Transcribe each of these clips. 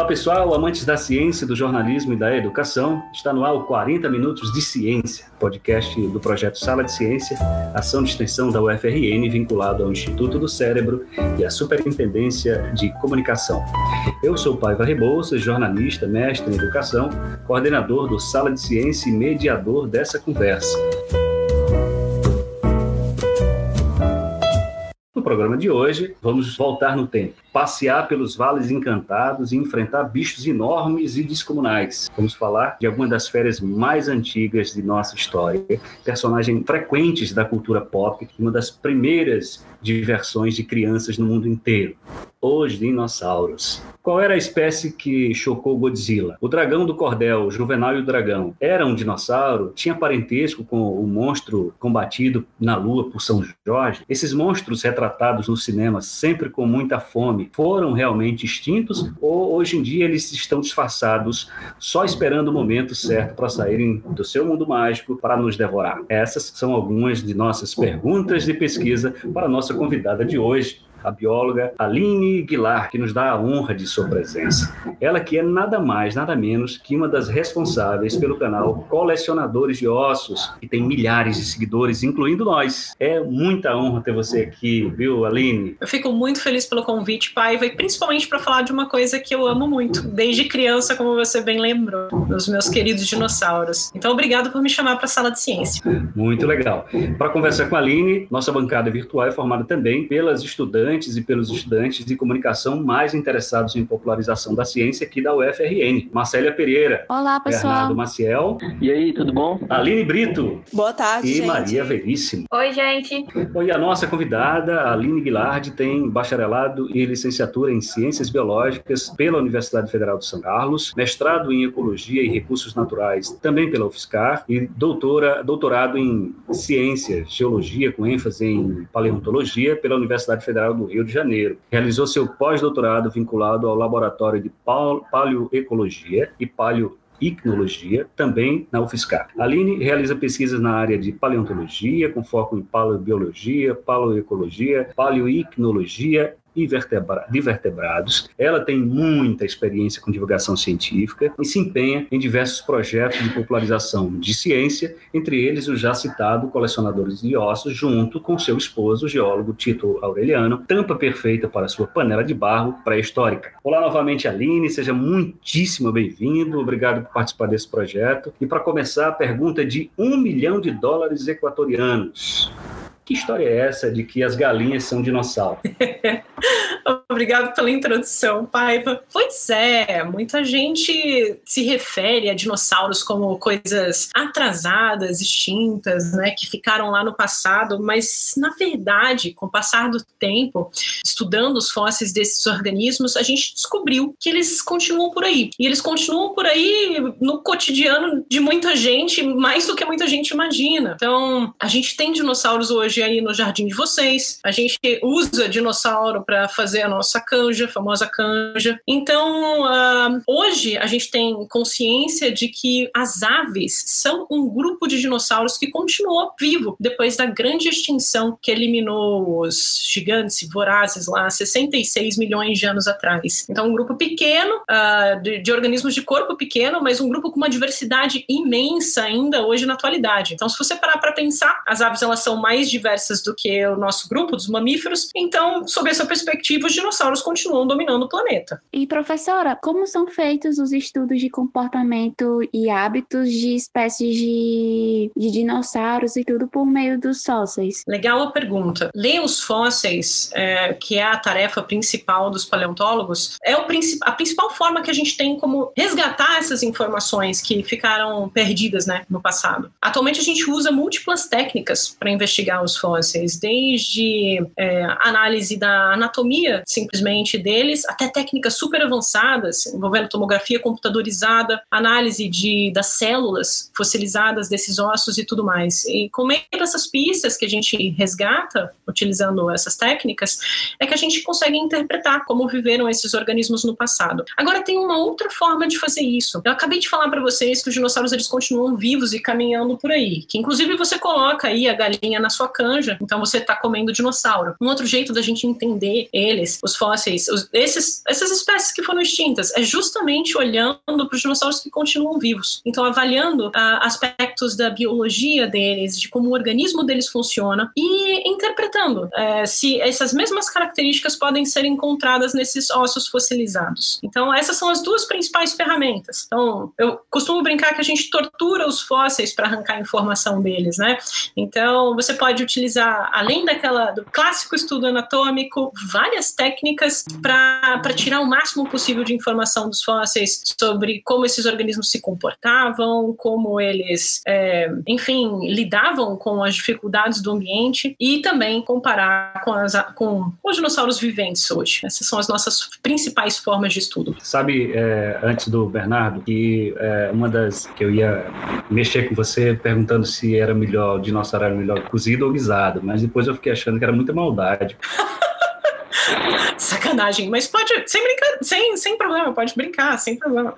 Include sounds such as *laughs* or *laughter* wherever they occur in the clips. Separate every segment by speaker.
Speaker 1: Olá pessoal, amantes da ciência, do jornalismo e da educação. Está no ar o 40 Minutos de Ciência, podcast do projeto Sala de Ciência, ação de extensão da UFRN vinculado ao Instituto do Cérebro e à Superintendência de Comunicação. Eu sou Paiva Rebouças, jornalista, mestre em educação, coordenador do Sala de Ciência e mediador dessa conversa. No programa de hoje, vamos voltar no tempo, passear pelos vales encantados e enfrentar bichos enormes e descomunais. Vamos falar de algumas das férias mais antigas de nossa história, personagens frequentes da cultura pop, uma das primeiras diversões de crianças no mundo inteiro os dinossauros. Qual era a espécie que chocou Godzilla? O dragão do cordel, o Juvenal e o dragão, era um dinossauro? Tinha parentesco com o monstro combatido na lua por São Jorge? Esses monstros retratados no cinema, sempre com muita fome, foram realmente extintos? Ou hoje em dia eles estão disfarçados, só esperando o momento certo para saírem do seu mundo mágico para nos devorar? Essas são algumas de nossas perguntas de pesquisa para a nossa convidada de hoje, a bióloga Aline Guilar, que nos dá a honra de sua presença. Ela que é nada mais, nada menos que uma das responsáveis pelo canal Colecionadores de Ossos, que tem milhares de seguidores, incluindo nós. É muita honra ter você aqui, viu, Aline?
Speaker 2: Eu fico muito feliz pelo convite, Paiva, e principalmente para falar de uma coisa que eu amo muito, desde criança, como você bem lembrou, os meus queridos dinossauros. Então, obrigado por me chamar para a sala de ciência.
Speaker 1: Muito legal. Para conversar com a Aline, nossa bancada virtual é formada também pelas estudantes estudantes e pelos estudantes de comunicação mais interessados em popularização da ciência aqui da UFRN. Marcélia Pereira.
Speaker 3: Olá, pessoal.
Speaker 1: Bernardo Maciel.
Speaker 4: E aí, tudo bom?
Speaker 1: Aline Brito.
Speaker 5: Boa tarde,
Speaker 1: E
Speaker 5: gente.
Speaker 1: Maria Veríssimo.
Speaker 6: Oi, gente.
Speaker 1: E a nossa convidada, Aline Guilard, tem bacharelado e licenciatura em Ciências Biológicas pela Universidade Federal de São Carlos, mestrado em Ecologia e Recursos Naturais também pela UFSCar e doutora, doutorado em Ciências, Geologia, com ênfase em Paleontologia pela Universidade Federal do Rio de Janeiro. Realizou seu pós-doutorado vinculado ao Laboratório de Pal- Paleoecologia e Paleo Icnologia, também na UFSCar. Aline realiza pesquisas na área de paleontologia, com foco em paleobiologia, paleoecologia, paleoicnologia de vertebrados. Ela tem muita experiência com divulgação científica e se empenha em diversos projetos de popularização de ciência, entre eles o já citado Colecionadores de Ossos, junto com seu esposo, o geólogo Tito Aureliano, tampa perfeita para sua panela de barro pré-histórica. Olá novamente, Aline, seja muitíssimo bem-vindo, obrigado por participar desse projeto. E para começar, a pergunta de um milhão de dólares equatorianos. Que história é essa de que as galinhas são dinossauros? *laughs*
Speaker 2: Obrigado pela introdução, Paiva. Pois é, muita gente se refere a dinossauros como coisas atrasadas, extintas, né, que ficaram lá no passado, mas na verdade, com o passar do tempo, estudando os fósseis desses organismos, a gente descobriu que eles continuam por aí. E eles continuam por aí no cotidiano de muita gente, mais do que muita gente imagina. Então, a gente tem dinossauros hoje aí no jardim de vocês. A gente usa dinossauro para fazer a nossa canja, a famosa canja. Então, ah, hoje a gente tem consciência de que as aves são um grupo de dinossauros que continuou vivo depois da grande extinção que eliminou os gigantes vorazes lá há 66 milhões de anos atrás. Então, um grupo pequeno, ah, de, de organismos de corpo pequeno, mas um grupo com uma diversidade imensa ainda hoje na atualidade. Então, se você parar para pensar, as aves elas são mais diversas do que o nosso grupo dos mamíferos. Então, sob essa perspectiva, os dinossauros continuam dominando o planeta.
Speaker 3: E professora, como são feitos os estudos de comportamento e hábitos de espécies de, de dinossauros e tudo por meio dos fósseis?
Speaker 2: Legal a pergunta. Ler os fósseis, é, que é a tarefa principal dos paleontólogos, é o princi a principal forma que a gente tem como resgatar essas informações que ficaram perdidas né, no passado. Atualmente a gente usa múltiplas técnicas para investigar os fósseis, desde é, análise da anatomia simplesmente deles, até técnicas super avançadas envolvendo tomografia computadorizada, análise de, das células fossilizadas desses ossos e tudo mais. E com meio dessas pistas que a gente resgata, utilizando essas técnicas, é que a gente consegue interpretar como viveram esses organismos no passado. Agora tem uma outra forma de fazer isso. Eu acabei de falar para vocês que os dinossauros eles continuam vivos e caminhando por aí, que inclusive você coloca aí a galinha na sua canja, então você está comendo dinossauro. Um outro jeito da gente entender eles deles, os fósseis, os, esses, essas espécies que foram extintas, é justamente olhando para os dinossauros que continuam vivos. Então, avaliando uh, aspectos da biologia deles, de como o organismo deles funciona e interpretando uh, se essas mesmas características podem ser encontradas nesses ossos fossilizados. Então, essas são as duas principais ferramentas. Então, eu costumo brincar que a gente tortura os fósseis para arrancar informação deles, né? Então, você pode utilizar, além daquela do clássico estudo anatômico, várias técnicas para tirar o máximo possível de informação dos fósseis sobre como esses organismos se comportavam, como eles, é, enfim, lidavam com as dificuldades do ambiente e também comparar com, as, com os dinossauros viventes hoje. Essas são as nossas principais formas de estudo.
Speaker 1: Sabe, é, antes do Bernardo, que é, uma das que eu ia mexer com você perguntando se era melhor, o dinossauro era melhor cozido ou guisado, mas depois eu fiquei achando que era muita maldade. *laughs*
Speaker 2: Sacanagem, mas pode, sem brincar, sem, sem problema, pode brincar, sem problema.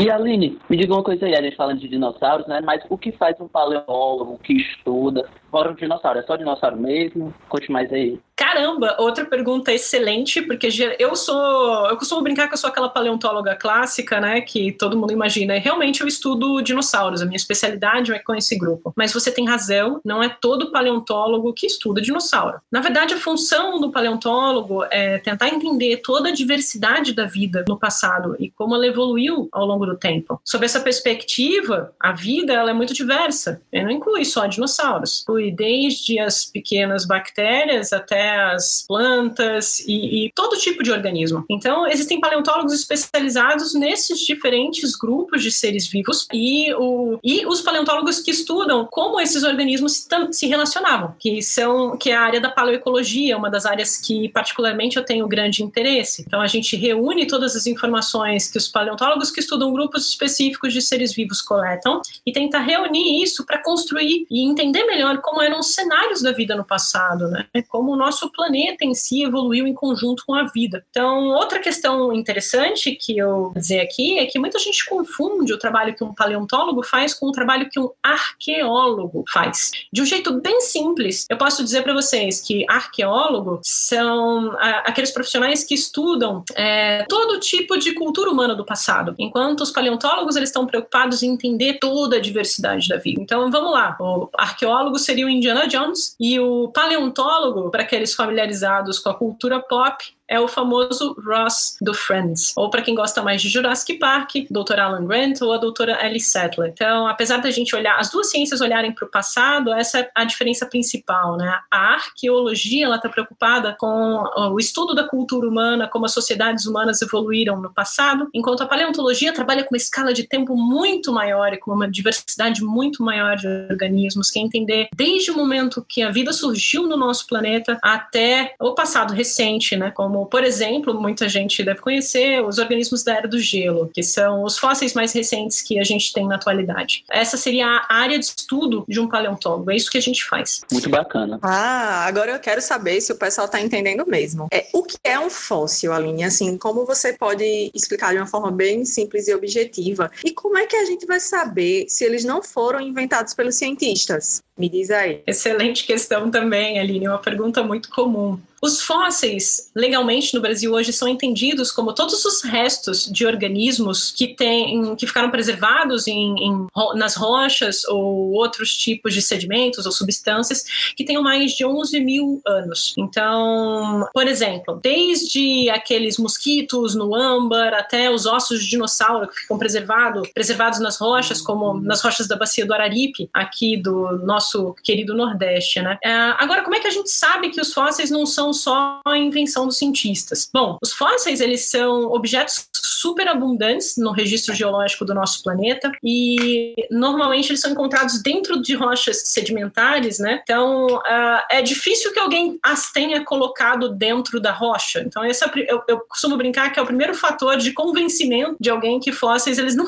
Speaker 4: E Aline, me diga uma coisa aí, a gente falando de dinossauros, né? Mas o que faz um paleontólogo que estuda fora um dinossauro? É só dinossauro mesmo? Conte mais aí.
Speaker 2: Caramba, outra pergunta excelente, porque eu sou. Eu costumo brincar que eu sou aquela paleontóloga clássica, né? Que todo mundo imagina. E realmente eu estudo dinossauros, a minha especialidade é com esse grupo. Mas você tem razão, não é todo paleontólogo que estuda dinossauro. Na verdade, a função do paleontólogo é tentar entender toda a diversidade da vida no passado e como ela evoluiu ao longo do tempo. Sob essa perspectiva, a vida ela é muito diversa. E não inclui só dinossauros. Inclui desde as pequenas bactérias até as plantas e, e, todo tipo de organismo. Então, existem paleontólogos especializados nesses diferentes grupos de seres vivos e, o, e os paleontólogos que estudam como esses organismos se, relacionavam, que são que é a área da paleoecologia, uma das áreas que particularmente eu tenho grande interesse. Então, a gente reúne todas as informações que os paleontólogos que estudam grupos específicos de seres vivos coletam e tenta reunir isso para construir e entender melhor como eram os cenários da vida no passado, né? Como o nosso nosso planeta em si evoluiu em conjunto com a vida. Então, outra questão interessante que eu dizer aqui é que muita gente confunde o trabalho que um paleontólogo faz com o trabalho que um arqueólogo faz. De um jeito bem simples, eu posso dizer para vocês que arqueólogo são aqueles profissionais que estudam é, todo tipo de cultura humana do passado, enquanto os paleontólogos eles estão preocupados em entender toda a diversidade da vida. Então, vamos lá. O arqueólogo seria o Indiana Jones e o paleontólogo, para familiarizados com a cultura pop, é o famoso Ross do Friends. Ou para quem gosta mais de Jurassic Park, Dr. Alan Grant ou a doutora Ellie Sattler. Então, apesar da gente olhar, as duas ciências olharem para o passado, essa é a diferença principal, né? A arqueologia, ela está preocupada com o estudo da cultura humana, como as sociedades humanas evoluíram no passado, enquanto a paleontologia trabalha com uma escala de tempo muito maior e com uma diversidade muito maior de organismos, que é entender desde o momento que a vida surgiu no nosso planeta até o passado recente, né? Como como, por exemplo, muita gente deve conhecer os organismos da era do gelo, que são os fósseis mais recentes que a gente tem na atualidade. Essa seria a área de estudo de um paleontólogo, é isso que a gente faz.
Speaker 4: Muito bacana.
Speaker 5: Ah, agora eu quero saber se o pessoal está entendendo mesmo. É, o que é um fóssil, Aline? Assim, como você pode explicar de uma forma bem simples e objetiva? E como é que a gente vai saber se eles não foram inventados pelos cientistas? Me diz aí.
Speaker 2: Excelente questão também, Aline, uma pergunta muito comum. Os fósseis, legalmente no Brasil hoje, são entendidos como todos os restos de organismos que, tem, que ficaram preservados em, em, nas rochas ou outros tipos de sedimentos ou substâncias que tenham mais de 11 mil anos. Então, por exemplo, desde aqueles mosquitos no âmbar até os ossos de dinossauro que ficam preservado, preservados nas rochas, como nas rochas da bacia do Araripe, aqui do nosso querido Nordeste. Né? É, agora, como é que a gente sabe que os fósseis não são só a invenção dos cientistas. Bom, os fósseis eles são objetos super abundantes no registro geológico do nosso planeta e normalmente eles são encontrados dentro de rochas sedimentares, né? Então uh, é difícil que alguém as tenha colocado dentro da rocha. Então esse é, eu, eu, costumo brincar que é o primeiro fator de convencimento de alguém que fósseis eles não,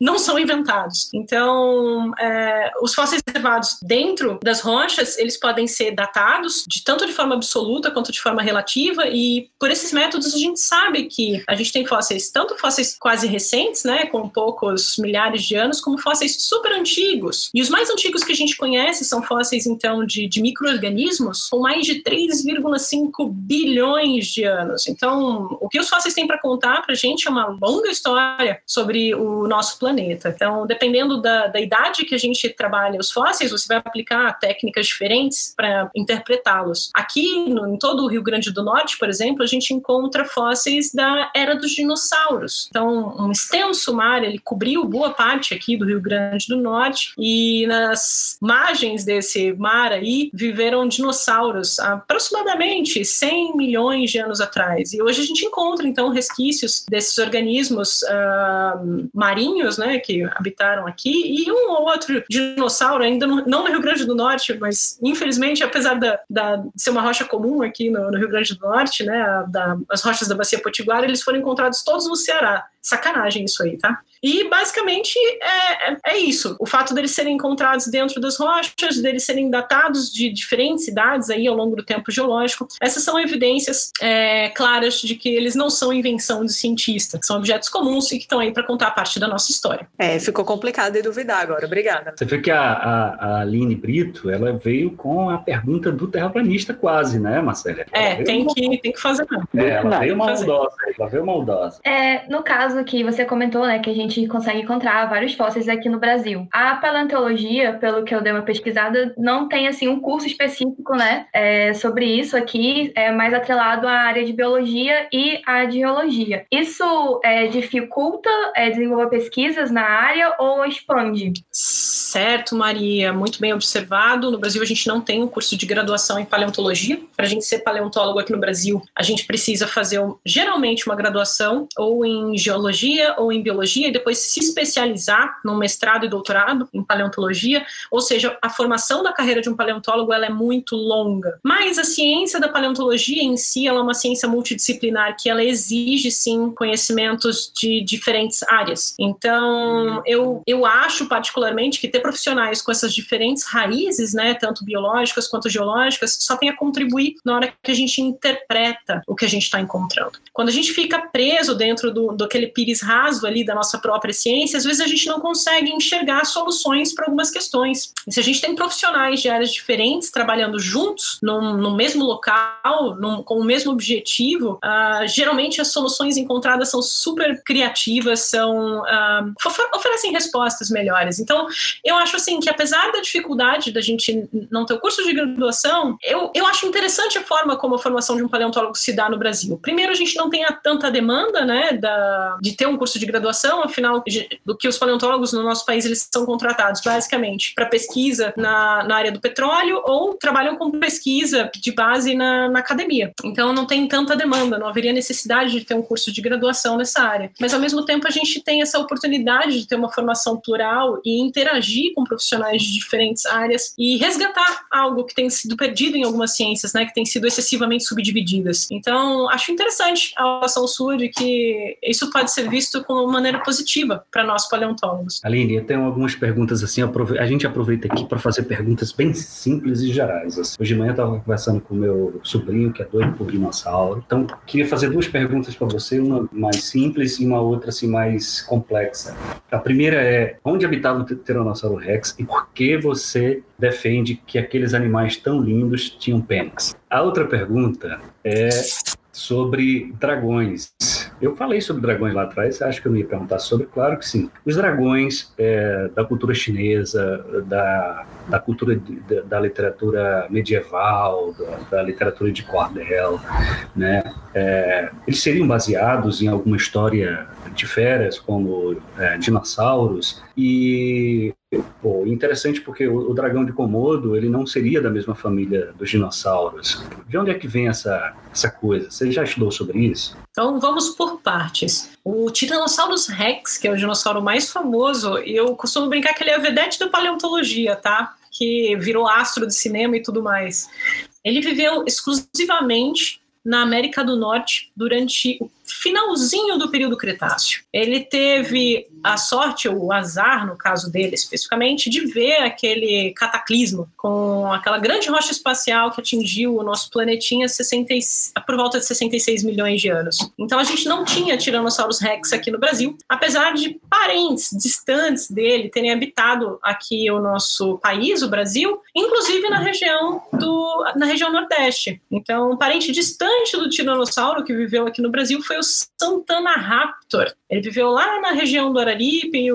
Speaker 2: não são inventados. Então é, os fósseis levados dentro das rochas eles podem ser datados de tanto de forma absoluta quanto de forma relativa e por esses métodos a gente sabe que a gente tem fósseis tanto fósseis quase recentes, né, com poucos milhares de anos, como fósseis super antigos. E os mais antigos que a gente conhece são fósseis, então, de, de micro-organismos com mais de 3,5 bilhões de anos. Então, o que os fósseis têm para contar para a gente é uma longa história sobre o nosso planeta. Então, dependendo da, da idade que a gente trabalha os fósseis, você vai aplicar técnicas diferentes para interpretá-los. Aqui, no, em todo o Rio Grande do Norte, por exemplo, a gente encontra fósseis da era dos dinossauros. Então, um extenso mar, ele cobriu boa parte aqui do Rio Grande do Norte e nas margens desse mar aí viveram dinossauros aproximadamente 100 milhões de anos atrás. E hoje a gente encontra, então, resquícios desses organismos uh, marinhos, né, que habitaram aqui e um ou outro dinossauro, ainda no, não no Rio Grande do Norte, mas infelizmente, apesar da, da ser uma rocha comum aqui no, no Rio Grande do Norte, né, a, da, as rochas da Bacia Potiguar, eles foram encontrados todos no Ceará. Sacanagem isso aí, tá? E basicamente é, é, é, isso. O fato deles serem encontrados dentro das rochas, deles serem datados de diferentes idades aí ao longo do tempo geológico, essas são evidências é, claras de que eles não são invenção de cientista, são objetos comuns e que estão aí para contar parte da nossa história.
Speaker 5: É, ficou complicado de duvidar agora. Obrigada.
Speaker 1: Você vê que a, a, a Aline Brito, ela veio com a pergunta do terraplanista quase, né, Marcela?
Speaker 2: É, tem que, tem que fazer.
Speaker 1: É, ela veio maldosa, ela veio maldosa.
Speaker 6: É, no caso aqui, você comentou, né, que a gente consegue encontrar vários fósseis aqui no Brasil. A paleontologia, pelo que eu dei uma pesquisada, não tem, assim, um curso específico, né, é, sobre isso aqui, é mais atrelado à área de biologia e à geologia. Isso é, dificulta é, desenvolver pesquisas na área ou expande?
Speaker 2: Certo, Maria, muito bem observado. No Brasil, a gente não tem um curso de graduação em paleontologia. Para a gente ser paleontólogo aqui no Brasil, a gente precisa fazer geralmente uma graduação ou em geologia ou em biologia e depois se especializar num mestrado e doutorado em paleontologia. Ou seja, a formação da carreira de um paleontólogo ela é muito longa. Mas a ciência da paleontologia em si ela é uma ciência multidisciplinar que ela exige sim conhecimentos de diferentes áreas. Então, eu, eu acho particularmente que ter profissionais com essas diferentes raízes, né, tanto biológicas quanto geológicas, só tem a contribuir na hora que a gente interpreta o que a gente está encontrando. Quando a gente fica preso dentro do, do aquele pires raso ali da nossa própria ciência, às vezes a gente não consegue enxergar soluções para algumas questões. E se a gente tem profissionais de áreas diferentes trabalhando juntos, no mesmo local, num, com o mesmo objetivo, uh, geralmente as soluções encontradas são super criativas, são uh, oferecem respostas melhores. Então, eu acho assim que apesar da dificuldade da gente não ter o curso de graduação, eu, eu acho interessante a forma como a formação de um paleontólogo se dá no Brasil. Primeiro, a gente não tem a tanta demanda, né, da, de ter um curso de graduação, afinal, do que os paleontólogos no nosso país eles são contratados basicamente para pesquisa na, na área do petróleo ou trabalham com pesquisa de base na, na academia. Então, não tem tanta demanda, não haveria necessidade de ter um curso de graduação nessa área. Mas, ao mesmo tempo, a gente tem essa oportunidade de ter uma formação plural e interagir com profissionais de diferentes áreas e resgatar algo que tem sido perdido em algumas ciências, né, que tem sido excessivamente subdivididas. Então, acho interessante a ação sua de que isso pode ser visto como uma maneira positiva para nós paleontólogos.
Speaker 1: Aline, eu tenho algumas perguntas assim, a gente aproveita aqui para fazer perguntas bem simples e gerais. Assim. Hoje de manhã eu estava conversando com meu sobrinho, que é doido por dinossauro. Então, queria fazer duas perguntas para você, uma mais simples e uma outra assim mais complexa. A primeira é, onde habitava o Tiranossauro Rex e por que você defende que aqueles animais tão lindos tinham pênis? A outra pergunta é sobre dragões. Eu falei sobre dragões lá atrás, acho que eu não ia perguntar sobre? Claro que sim. Os dragões é, da cultura chinesa, da, da cultura de, da, literatura medieval, da, da, literatura de cordel, né? É, eles seriam baseados em alguma história de férias, como é, dinossauros, e Pô, interessante porque o, o, dragão de Komodo ele não seria da mesma família dos dinossauros. De onde é que vem essa, essa coisa? Você já estudou sobre isso?
Speaker 2: Então vamos por partes. O Tyrannosaurus Rex, que é o dinossauro mais famoso, eu costumo brincar que ele é a vedete da paleontologia, tá? Que virou astro de cinema e tudo mais. Ele viveu exclusivamente na América do Norte durante finalzinho do período Cretáceo. Ele teve a sorte, ou o azar, no caso dele especificamente, de ver aquele cataclismo com aquela grande rocha espacial que atingiu o nosso planetinha 60, por volta de 66 milhões de anos. Então a gente não tinha Tiranossauros rex aqui no Brasil, apesar de parentes distantes dele terem habitado aqui o nosso país, o Brasil, inclusive na região do na região Nordeste. Então, um parente distante do Tiranossauro que viveu aqui no Brasil foi o Santana Raptor. Ele viveu lá na região do Araripe,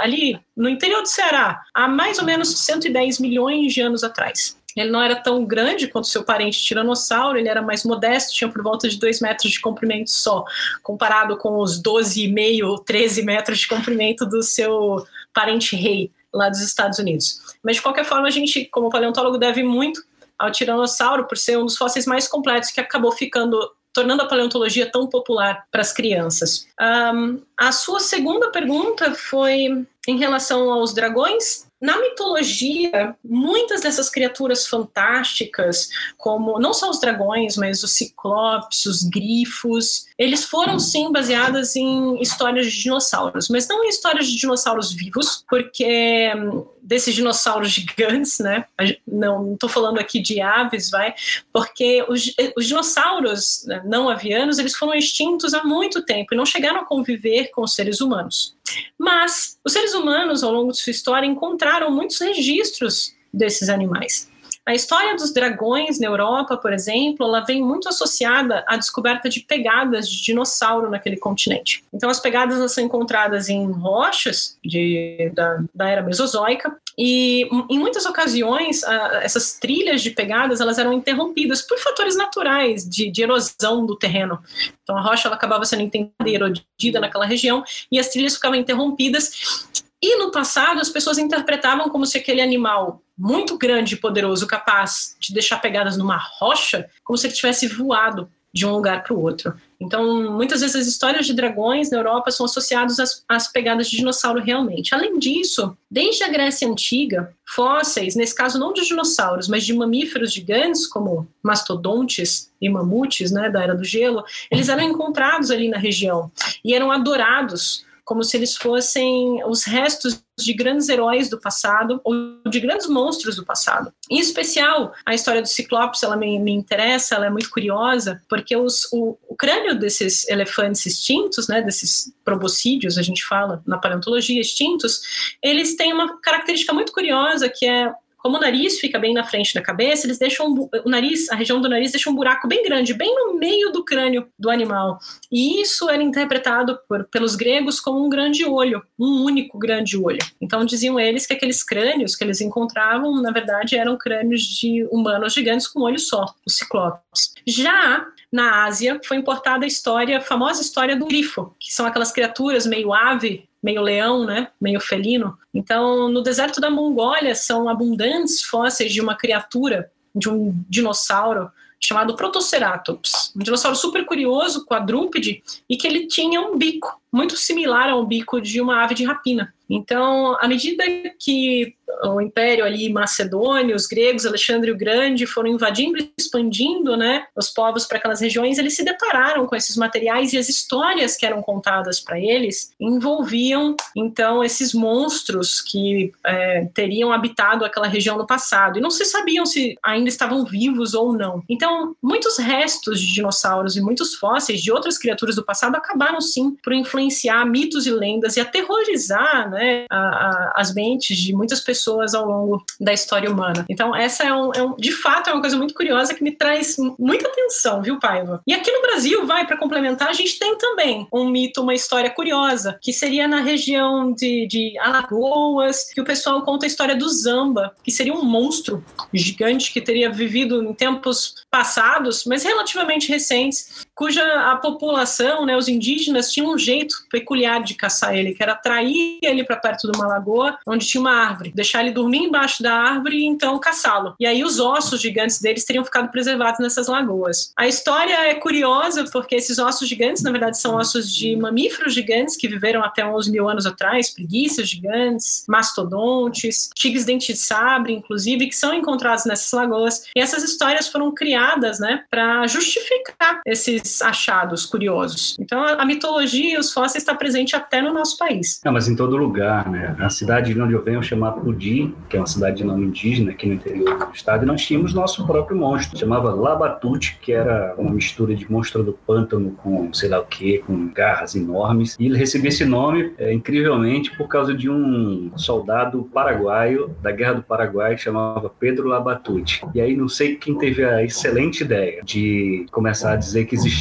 Speaker 2: ali no interior do Ceará, há mais ou menos 110 milhões de anos atrás. Ele não era tão grande quanto seu parente tiranossauro, ele era mais modesto, tinha por volta de 2 metros de comprimento só, comparado com os 12,5, 13 metros de comprimento do seu parente rei lá dos Estados Unidos. Mas de qualquer forma, a gente, como paleontólogo, deve muito ao tiranossauro por ser um dos fósseis mais completos que acabou ficando tornando a paleontologia tão popular para as crianças. Um, a sua segunda pergunta foi em relação aos dragões. Na mitologia, muitas dessas criaturas fantásticas, como não só os dragões, mas os ciclopes, os grifos, eles foram sim baseadas em histórias de dinossauros, mas não em histórias de dinossauros vivos, porque hum, desses dinossauros gigantes, né? Não estou falando aqui de aves, vai, porque os, os dinossauros né, não avianos eles foram extintos há muito tempo e não chegaram a conviver com os seres humanos. Mas os seres humanos, ao longo de sua história, encontraram muitos registros desses animais. A história dos dragões na Europa, por exemplo, ela vem muito associada à descoberta de pegadas de dinossauro naquele continente. Então, as pegadas são encontradas em rochas de, da, da era mesozoica e, em muitas ocasiões, essas trilhas de pegadas elas eram interrompidas por fatores naturais de, de erosão do terreno. Então, a rocha ela acabava sendo entendida erodida naquela região e as trilhas ficavam interrompidas e no passado as pessoas interpretavam como se aquele animal muito grande e poderoso, capaz de deixar pegadas numa rocha, como se ele tivesse voado de um lugar para o outro. Então, muitas vezes as histórias de dragões na Europa são associadas às, às, pegadas de dinossauro realmente. Além disso, desde a Grécia Antiga, fósseis, nesse caso não de dinossauros, mas de mamíferos gigantes, como mastodontes e mamutes, né, da Era do Gelo, eles eram encontrados ali na região e eram adorados como se eles fossem os restos de grandes heróis do passado ou de grandes monstros do passado. Em especial, a história dos ciclopes, ela me, me interessa, ela é muito curiosa, porque os, o, o, crânio desses elefantes extintos, né, desses proboscídeos, a gente fala na paleontologia, extintos, eles têm uma característica muito curiosa que é como o nariz fica bem na frente da cabeça, eles deixam o nariz, a região do nariz deixa um buraco bem grande, bem no meio do crânio do animal. E isso era interpretado por, pelos gregos como um grande olho, um único grande olho. Então diziam eles que aqueles crânios que eles encontravam, na verdade, eram crânios de humanos gigantes com um olho só, os ciclopes. Já na Ásia foi importada a história, a famosa história do grifo, que são aquelas criaturas meio ave, meio leão, né, meio felino. Então, no deserto da Mongólia são abundantes fósseis de uma criatura, de um dinossauro chamado Protoceratops, um dinossauro super curioso, quadrúpede, e que ele tinha um bico muito similar ao bico de uma ave de rapina. Então, à medida que o Império ali macedônio, os gregos, Alexandre o Grande foram invadindo e expandindo, né, os povos para aquelas regiões, eles se depararam com esses materiais e as histórias que eram contadas para eles envolviam então esses monstros que é, teriam habitado aquela região no passado e não se sabiam se ainda estavam vivos ou não. Então, muitos restos de dinossauros e muitos fósseis de outras criaturas do passado acabaram sim por influenciar mitos e lendas e aterrorizar, né, a, a, as mentes de muitas pessoas pessoas ao longo da história humana. Então, essa é, um, é um, de fato, é uma coisa muito curiosa que me traz muita atenção, viu, Paiva? E aqui no Brasil, vai, para complementar, a gente tem também um mito, uma história curiosa, que seria na região de, de Alagoas, que o pessoal conta a história do Zamba, que seria um monstro gigante que teria vivido em tempos passados, mas relativamente recentes, cuja a população, né, os indígenas, tinham um jeito peculiar de caçar ele, que era atrair ele para perto de uma lagoa onde tinha uma árvore, deixar ele dormir embaixo da árvore e então caçá-lo. E aí os ossos gigantes deles teriam ficado preservados nessas lagoas. A história é curiosa porque esses ossos gigantes, na verdade, são ossos de mamíferos gigantes que viveram até uns mil anos atrás, preguiças gigantes, mastodontes, tigres dente de sabre, inclusive, que são encontrados nessas lagoas. E essas histórias foram criadas, né, para justificar esses achados curiosos. Então, a, mitologia e os fósseis está presente até no nosso país.
Speaker 1: Não, mas em todo lugar, né? A cidade de onde eu venho chamada Pudi, que é uma cidade de nome indígena aqui no interior do estado, e nós tínhamos nosso próprio monstro, chamava Labatute, que era uma mistura de monstro do pântano com sei lá o que, com garras enormes. E ele recebeu esse nome, é, incrivelmente, por causa de um soldado paraguaio da Guerra do Paraguai que chamava Pedro Labatute. E aí não sei quem teve a excelente ideia de começar a dizer que existia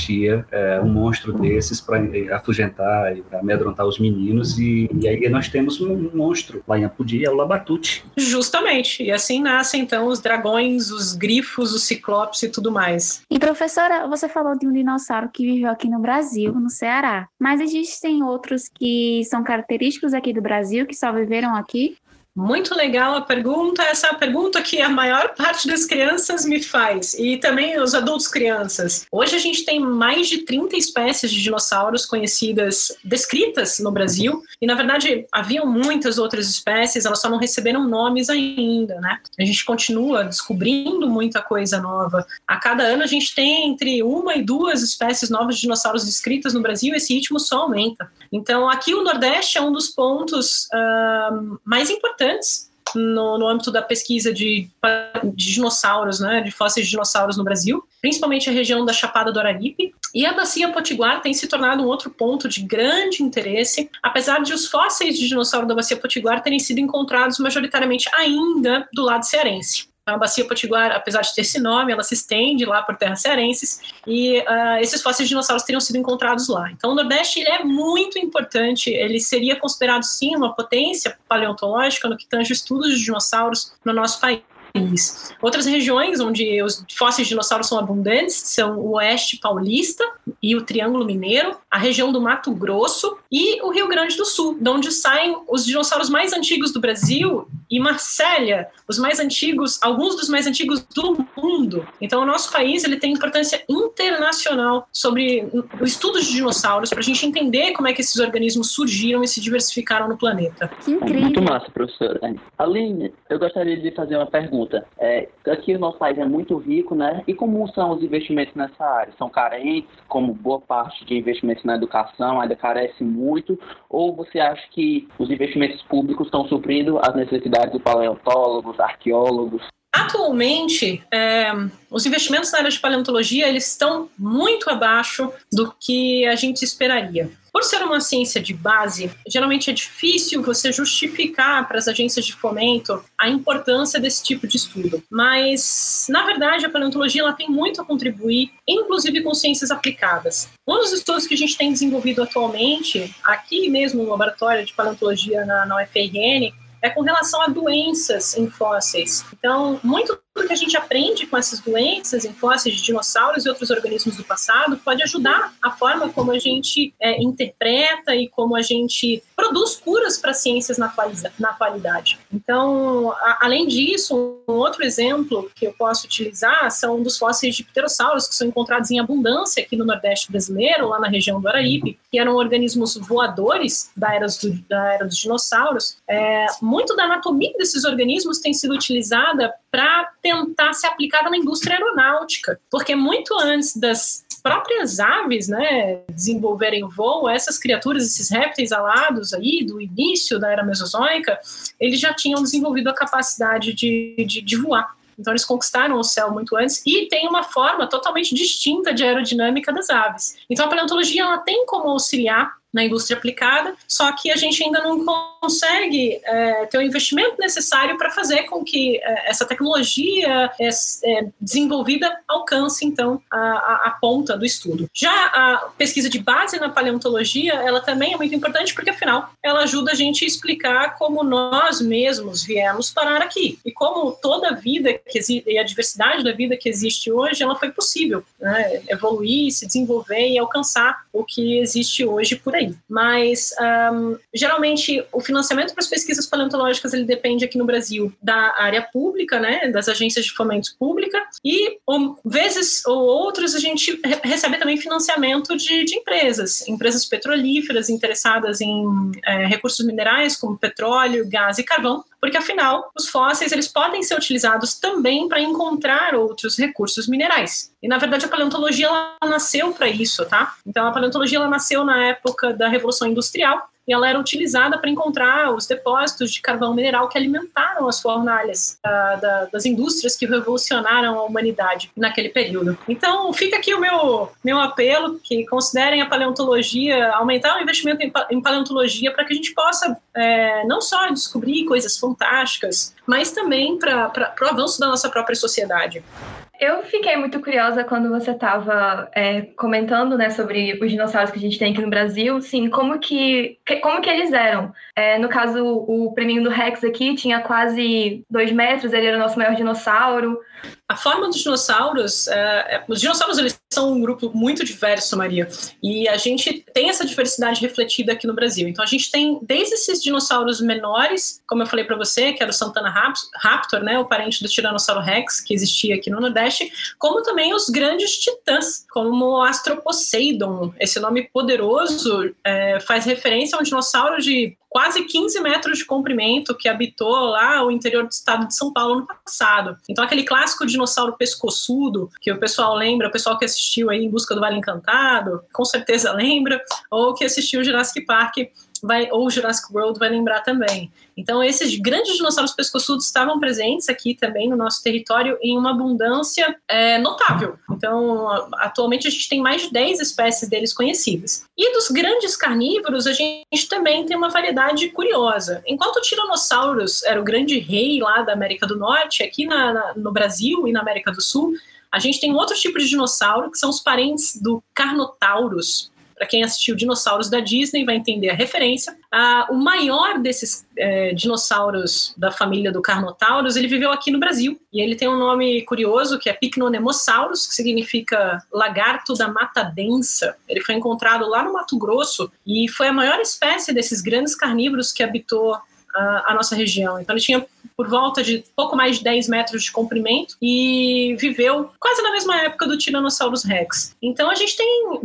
Speaker 1: é, um monstro desses para afugentar e amedrontar os meninos. E, e, aí nós temos um monstro lá em Apudi, é o Labatute.
Speaker 2: Justamente. E assim nascem então os dragões, os grifos, os ciclopes e tudo mais.
Speaker 3: E professora, você falou de um dinossauro que viveu aqui no Brasil, no Ceará. Mas existem outros que são característicos aqui do Brasil, que só viveram aqui?
Speaker 2: Muito legal a pergunta. Essa é a pergunta que a maior parte das crianças me faz, e também os adultos crianças. Hoje a gente tem mais de 30 espécies de dinossauros conhecidas, descritas no Brasil, e na verdade haviam muitas outras espécies, elas só não receberam nomes ainda, né? A gente continua descobrindo muita coisa nova. A cada ano a gente tem entre uma e duas espécies novas de dinossauros descritas no Brasil, e esse ritmo só aumenta. Então, aqui o Nordeste é um dos pontos uh, mais importantes no, no, âmbito da pesquisa de, de, dinossauros, né, de fósseis de dinossauros no Brasil, principalmente a região da Chapada do Araripe. E a Bacia Potiguar tem se tornado um outro ponto de grande interesse, apesar de os fósseis de dinossauro da Bacia Potiguar terem sido encontrados majoritariamente ainda do lado cearense. A bacia potiguar, apesar de ter esse nome, ela se estende lá por terras cearenses e uh, esses fósseis de dinossauros teriam sido encontrados lá. Então, o Nordeste ele é muito importante. Ele seria considerado sim uma potência paleontológica no que tange estudos de dinossauros no nosso país país. Outras regiões onde os fósseis de dinossauros são abundantes são o Oeste Paulista e o Triângulo Mineiro, a região do Mato Grosso e o Rio Grande do Sul, de onde saem os dinossauros mais antigos do Brasil e Marsella, os mais antigos, alguns dos mais antigos do mundo. Então, o nosso país ele tem importância internacional sobre o estudo de dinossauros para a gente entender como é que esses organismos surgiram e se diversificaram no planeta.
Speaker 3: Que incrível!
Speaker 4: Muito massa, professora. Aline, eu gostaria de fazer uma pergunta pergunta. É, aqui o nosso país é muito rico, né? E como são os investimentos nessa área? São carentes, como boa parte de investimentos na educação ainda carece muito? Ou você acha que os investimentos públicos estão suprindo as necessidades dos paleontólogos, arqueólogos?
Speaker 2: Atualmente, é, os investimentos na área de paleontologia eles estão muito abaixo do que a gente esperaria. Por ser uma ciência de base, geralmente é difícil você justificar para as agências de fomento a importância desse tipo de estudo. Mas, na verdade, a paleontologia ela tem muito a contribuir, inclusive com ciências aplicadas. Um dos estudos que a gente tem desenvolvido atualmente, aqui mesmo no laboratório de paleontologia na, na UFRN, é com relação a doenças em fósseis. Então, muito do que a gente aprende com essas doenças em fósseis de dinossauros e outros organismos do passado pode ajudar a forma como a gente é, interpreta e como a gente produz curas para ciências na, na atualidade. Então, a, além disso, um outro exemplo que eu posso utilizar são dos fósseis de pterossauros que são encontrados em abundância aqui no Nordeste brasileiro, lá na região do Araripe, que eram organismos voadores da era, do, da era dos dinossauros. É, muito da anatomia desses organismos tem sido utilizada para tentar se aplicar na indústria aeronáutica, porque muito antes das próprias aves, né, desenvolverem voo, essas criaturas, esses répteis alados aí do início da era mesozoica, eles já tinham desenvolvido a capacidade de, de, de voar. Então eles conquistaram o céu muito antes e tem uma forma totalmente distinta de aerodinâmica das aves. Então a paleontologia ela tem como auxiliar na indústria aplicada, só que a gente ainda não consegue é, ter o investimento necessário para fazer com que é, essa tecnologia é, é desenvolvida alcance, então, a, a, ponta do estudo. Já a pesquisa de base na paleontologia, ela também é muito importante porque, afinal, ela ajuda a gente a explicar como nós mesmos viemos parar aqui e como toda a vida que existe, e a diversidade da vida que existe hoje, ela foi possível né, evoluir, se desenvolver e alcançar o que existe hoje por aí. Aí. Mas, um, geralmente, o financiamento para as pesquisas paleontológicas ele depende aqui no Brasil da área pública, né, das agências de fomento pública, e ou, vezes ou outras a gente recebe também financiamento de, de empresas, empresas petrolíferas interessadas em é, recursos minerais como petróleo, gás e carvão, porque afinal os fósseis eles podem ser utilizados também para encontrar outros recursos minerais. E na verdade a paleontologia ela nasceu para isso, tá? Então a paleontologia ela nasceu na época da Revolução Industrial e ela era utilizada para encontrar os depósitos de carvão mineral que alimentaram as fornalhas uh, da, das indústrias que revolucionaram a humanidade naquele período. Então, fica aqui o meu, meu apelo, que considerem a paleontologia, aumentar o investimento em, em paleontologia para que a gente possa é, não só descobrir coisas fantásticas, mas também para o avanço da nossa própria sociedade.
Speaker 6: Eu fiquei muito curiosa quando você estava é, comentando, né, sobre os dinossauros que a gente tem aqui no Brasil, sim, como que, como que eles eram? É, no caso, o priminho do Rex aqui tinha quase dois metros, ele era o nosso maior dinossauro.
Speaker 2: A forma dos dinossauros, é, é, os dinossauros eles são um grupo muito diverso, Maria, e a gente tem essa diversidade refletida aqui no Brasil. Então a gente tem desde esses dinossauros menores, como eu falei para você, que era o Santana Raptor, né, o parente do Tiranossauro Rex que existia aqui no Nordeste, como também os grandes titãs, como o Astroposeidon. Esse nome poderoso é, faz referência a um dinossauro de quase 15 metros de comprimento que habitou lá o interior do estado de São Paulo no passado. Então aquele clássico dinossauro pescoçudo que o pessoal lembra, o pessoal que assistiu aí em busca do Vale Encantado, com certeza *laughs* lembra, ou que assistiu Jurassic Park vai, ou Jurassic World vai lembrar também. Então, esses grandes dinossauros pescoçudos estavam presentes aqui também no nosso território em uma abundância é, notável. Então, atualmente a gente tem mais de 10 espécies deles conhecidas. E dos grandes carnívoros, a gente também tem uma variedade curiosa. Enquanto o Tiranossauros era o grande rei lá da América do Norte, aqui na, na, no Brasil e na América do Sul, a gente tem outro tipo de dinossauro, que são os parentes do Carnotaurus, para quem assistiu Dinossauros da Disney vai entender a referência. Ah, o maior desses é, dinossauros da família do Carnotaurus, ele viveu aqui no Brasil. E ele tem um nome curioso que é Picnonemosaurus, que significa lagarto da mata densa. Ele foi encontrado lá no Mato Grosso e foi a maior espécie desses grandes carnívoros que habitou a, a nossa região. Então ele tinha por volta de pouco mais de 10 metros de comprimento e viveu quase na mesma época do Tyrannosaurus rex. Então a gente tem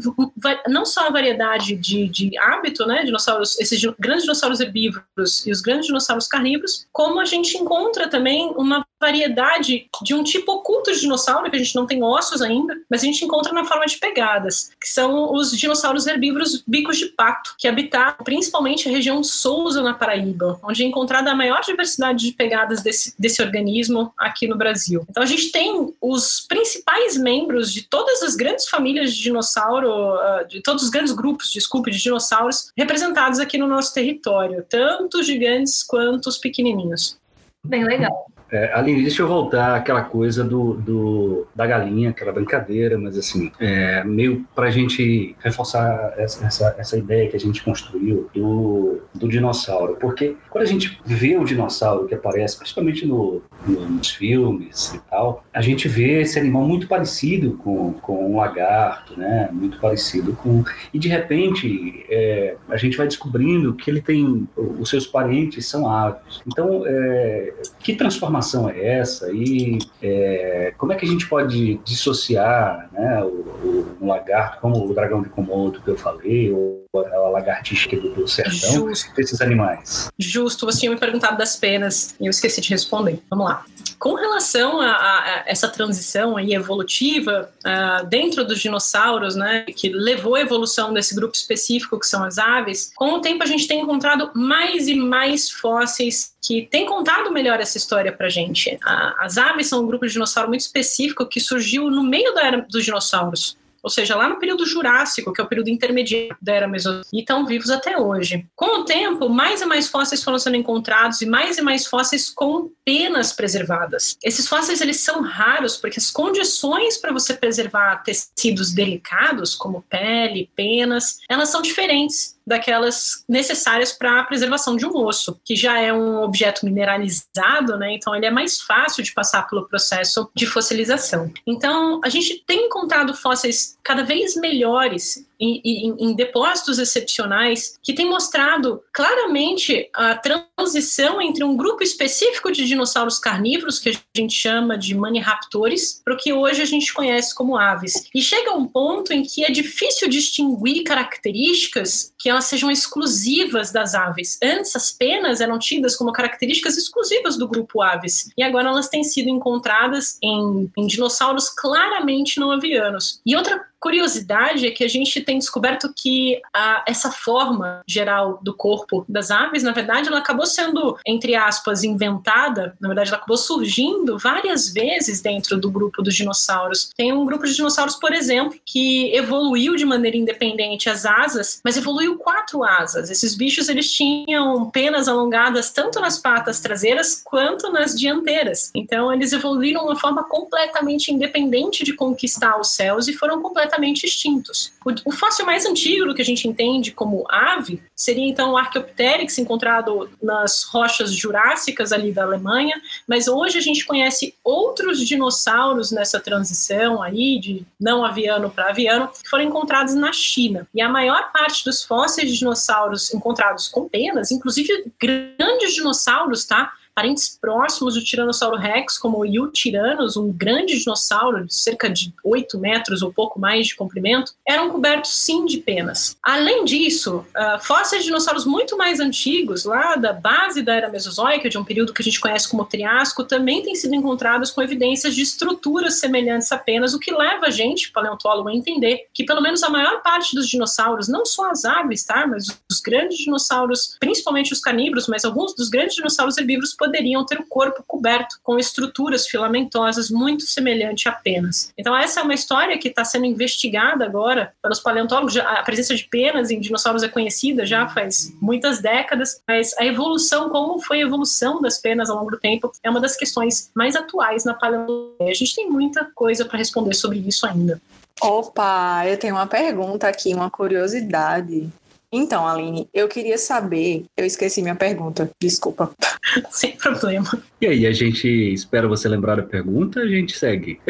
Speaker 2: não só a variedade de, de hábito, né, dinossauros, esses grandes dinossauros herbívoros e os grandes dinossauros carnívoros, como a gente encontra também uma variedade de um tipo oculto de dinossauro, que a gente não tem ossos ainda, mas a gente encontra na forma de pegadas, que são os dinossauros herbívoros bicos de pato, que habitavam principalmente a região Souza, na Paraíba, onde é encontrada a maior diversidade de pegadas desse, desse organismo aqui no Brasil. Então a gente tem os principais membros de todas as grandes famílias de dinossauro, ah, de todos os grandes grupos, desculpe, de dinossauros representados aqui no nosso território, tanto os gigantes quanto os pequenininhos.
Speaker 6: Bem legal.
Speaker 1: É, Aline, deixa eu voltar àquela coisa do, do, da galinha, aquela brincadeira, mas assim, é, meio para a gente reforçar essa, essa, essa, ideia que a gente construiu do, do dinossauro. Porque quando a gente vê o dinossauro que aparece, principalmente no, no, nos filmes e tal, a gente vê esse animal muito parecido com, com um lagarto, né? Muito parecido com. E de repente é, a gente vai descobrindo que ele tem. Os seus parentes são aves. Então, é, que transformação informação é essa e é, como é que a gente pode dissociar né, o, o, lagarto como o dragão de Komodo que eu falei, ou a lagartixa do, do sertão, Justo. desses animais?
Speaker 2: Justo, você tinha me perguntado das penas e eu esqueci de responder. Vamos lá. Com relação a, a essa transição aí evolutiva uh, dentro dos dinossauros, né, que levou à evolução desse grupo específico que são as aves, com o tempo a gente tem encontrado mais e mais fósseis que têm contado melhor essa história para gente. as aves são um grupo de dinossauro muito específico que surgiu no meio da era dos dinossauros ou seja, lá no período Jurássico, que é o período intermediário da era Mesozoica, e estão vivos até hoje. Com o tempo, mais e mais fósseis foram sendo encontrados e mais e mais fósseis com penas preservadas. Esses fósseis eles são raros porque as condições para você preservar tecidos delicados, como pele, penas, elas são diferentes daquelas necessárias para a preservação de um osso, que já é um objeto mineralizado, né? Então ele é mais fácil de passar pelo processo de fossilização. Então a gente tem encontrado fósseis cada vez melhores em, em, em depósitos excepcionais que tem mostrado claramente a transição entre um grupo específico de dinossauros carnívoros, que a gente chama de maniraptores, para o que hoje a gente conhece como aves. E chega um ponto em que é difícil distinguir características que elas sejam exclusivas das aves. Antes, as penas eram tidas como características exclusivas do grupo aves, e agora elas têm sido encontradas em, em dinossauros claramente não avianos. E outra curiosidade é que a gente tem descoberto que a, essa forma geral do corpo das aves, na verdade, ela acabou sendo, entre aspas, inventada, na verdade, ela acabou surgindo várias vezes dentro do grupo dos dinossauros. Tem um grupo de dinossauros, por exemplo, que evoluiu de maneira independente as asas, mas evoluiu quatro asas. Esses bichos, eles tinham penas alongadas tanto nas patas traseiras quanto nas dianteiras. Então, eles evoluíram de uma forma completamente independente de conquistar os céus e foram completamente completamente extintos. O, fóssil mais antigo do que a gente entende como ave seria então o Archaeopteryx, encontrado nas rochas jurássicas ali da Alemanha, mas hoje a gente conhece outros dinossauros nessa transição aí de não aviano para aviano que foram encontrados na China. E a maior parte dos fósseis de dinossauros encontrados com penas, inclusive grandes dinossauros, tá? Parentes próximos do Tiranossauro Rex, como o Eutiranos, um grande dinossauro de cerca de 8 metros ou pouco mais de comprimento, eram cobertos sim de penas. Além disso, uh, fósseis de dinossauros muito mais antigos, lá da base da era Mesozoica, de um período que a gente conhece como Triássico, também têm sido encontrados com evidências de estruturas semelhantes a penas, o que leva a gente, paleontólogo, a entender que pelo menos a maior parte dos dinossauros, não só as aves, tá, mas os grandes dinossauros, principalmente os carnívoros, mas alguns dos grandes dinossauros herbívoros poderiam ter o corpo coberto com estruturas filamentosas muito semelhante a penas. Então essa é uma história que está sendo investigada agora pelos paleontólogos. A presença de penas em dinossauros é conhecida já faz muitas décadas, mas a evolução, como foi a evolução das penas ao longo do tempo, é uma das questões mais atuais na paleontologia. A gente tem muita coisa para responder sobre isso ainda.
Speaker 5: Opa, eu tenho uma pergunta aqui, uma curiosidade. Então, Aline, eu queria saber. Eu esqueci minha pergunta, desculpa. *laughs*
Speaker 2: Sem problema.
Speaker 1: E aí, a gente espera você lembrar da pergunta, a gente segue.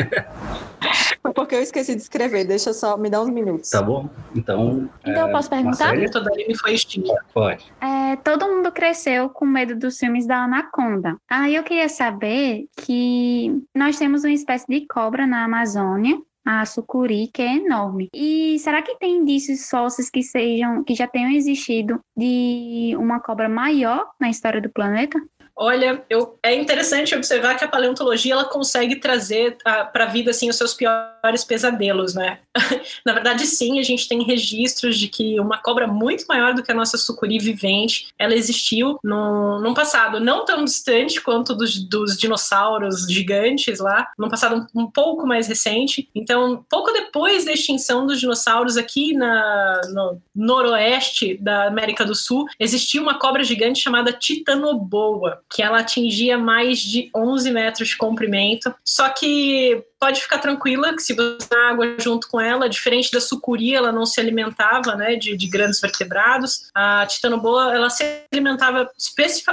Speaker 5: Foi *laughs* porque eu esqueci de escrever, deixa só me dar uns minutos.
Speaker 1: Tá bom? Então.
Speaker 3: Então é, eu posso perguntar?
Speaker 2: Toda Aline foi extinta.
Speaker 1: Pode.
Speaker 3: É, todo mundo cresceu com medo dos filmes da Anaconda. Aí eu queria saber que nós temos uma espécie de cobra na Amazônia a sucuri, que é enorme. E será que tem indícios fósseis que sejam que já tenham existido de uma cobra maior na história do planeta?
Speaker 2: Olha, eu, é interessante observar que a paleontologia ela consegue trazer para a vida assim os seus piores pesadelos, né? *laughs* Na verdade, sim, a gente tem registros de que uma cobra muito maior do que a nossa sucuri vivente, ela existiu no, num passado não tão distante quanto dos, dos dinossauros gigantes lá, num passado um, um, pouco mais recente. Então, pouco depois da extinção dos dinossauros aqui na, no noroeste da América do Sul, existia uma cobra gigante chamada Titanoboa que ela atingia mais de 11 metros de comprimento. Só que pode ficar tranquila que se você dá água junto com ela, diferente da sucuri, ela não se alimentava né, de, de grandes vertebrados. A titanoboa, ela se alimentava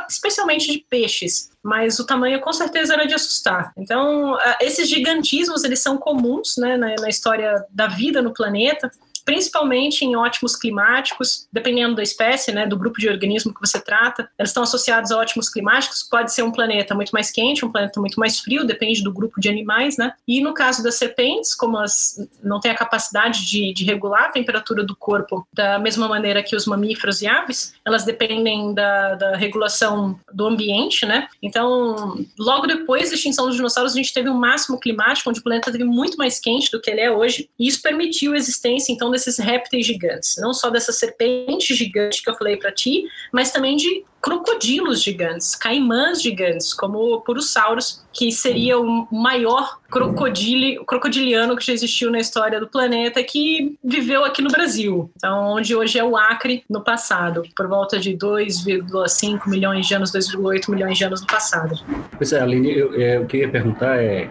Speaker 2: especialmente de peixes, mas o tamanho com certeza era de assustar. Então, esses gigantismos, eles são comuns né, na, na história da vida no planeta, principalmente em ótimos climáticos, dependendo da espécie, né, do grupo de organismo que você trata. Eles estão associados a ótimos climáticos, pode ser um planeta muito mais quente, um planeta muito mais frio, depende do grupo de animais, né? E no caso das serpentes, como elas não têm a capacidade de, de regular a temperatura do corpo da mesma maneira que os mamíferos e aves, elas dependem da, da regulação do ambiente, né? Então, logo depois da extinção dos dinossauros, a gente teve um máximo climático onde o planeta teve muito mais quente do que ele é hoje, e isso permitiu a existência, então, desses répteis gigantes, não só dessa serpente gigante que eu falei para ti, mas também de crocodilos gigantes, caimãs gigantes, como o Purosaurus, que seria o maior crocodiliano que já existiu na história do planeta, que viveu aqui no Brasil. Então, onde hoje é o Acre, no passado, por volta de 2,5 milhões de anos, 2,8 milhões de anos no passado.
Speaker 1: Pois é, Aline, eu, eu, o que eu ia perguntar é,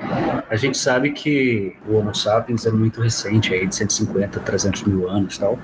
Speaker 1: a gente sabe que o Homo sapiens é muito recente, aí de 150, 300 mil anos e tal,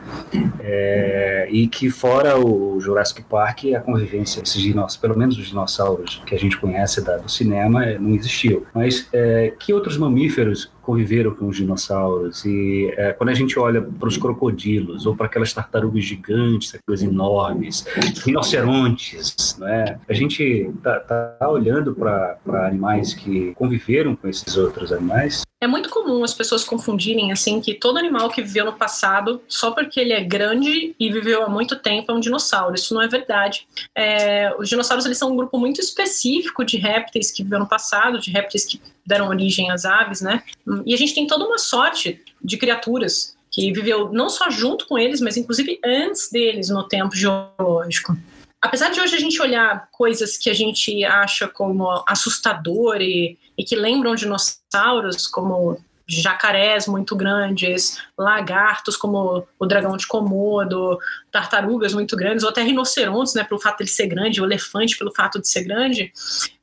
Speaker 1: é, e que fora o Jurassic Park, a convivência existência, esses dinossauros, pelo menos os dinossauros que a gente conhece da, do cinema, é, não existiu. Mas é, que outros mamíferos conviveram com os dinossauros e é, quando a gente olha para os crocodilos ou para aquelas tartarugas gigantes, aquelas enormes, rinocerontes, né? a gente tá, tá olhando para animais que conviveram com esses outros animais
Speaker 2: é muito comum as pessoas confundirem assim que todo animal que viveu no passado, só porque ele é grande e viveu há muito tempo, é um dinossauro. Isso não é verdade. É, os dinossauros eles são um grupo muito específico de répteis que viveu no passado, de répteis que deram origem às aves, né? E a gente tem toda uma sorte de criaturas que viveu não só junto com eles, mas inclusive antes deles no tempo geológico apesar de hoje a gente olhar coisas que a gente acha como assustador e, e que lembram dinossauros, como jacarés muito grandes, lagartos como o dragão de Komodo, tartarugas muito grandes, ou até rinocerontes, né, pelo fato de ele ser grande, o elefante pelo fato de ser grande.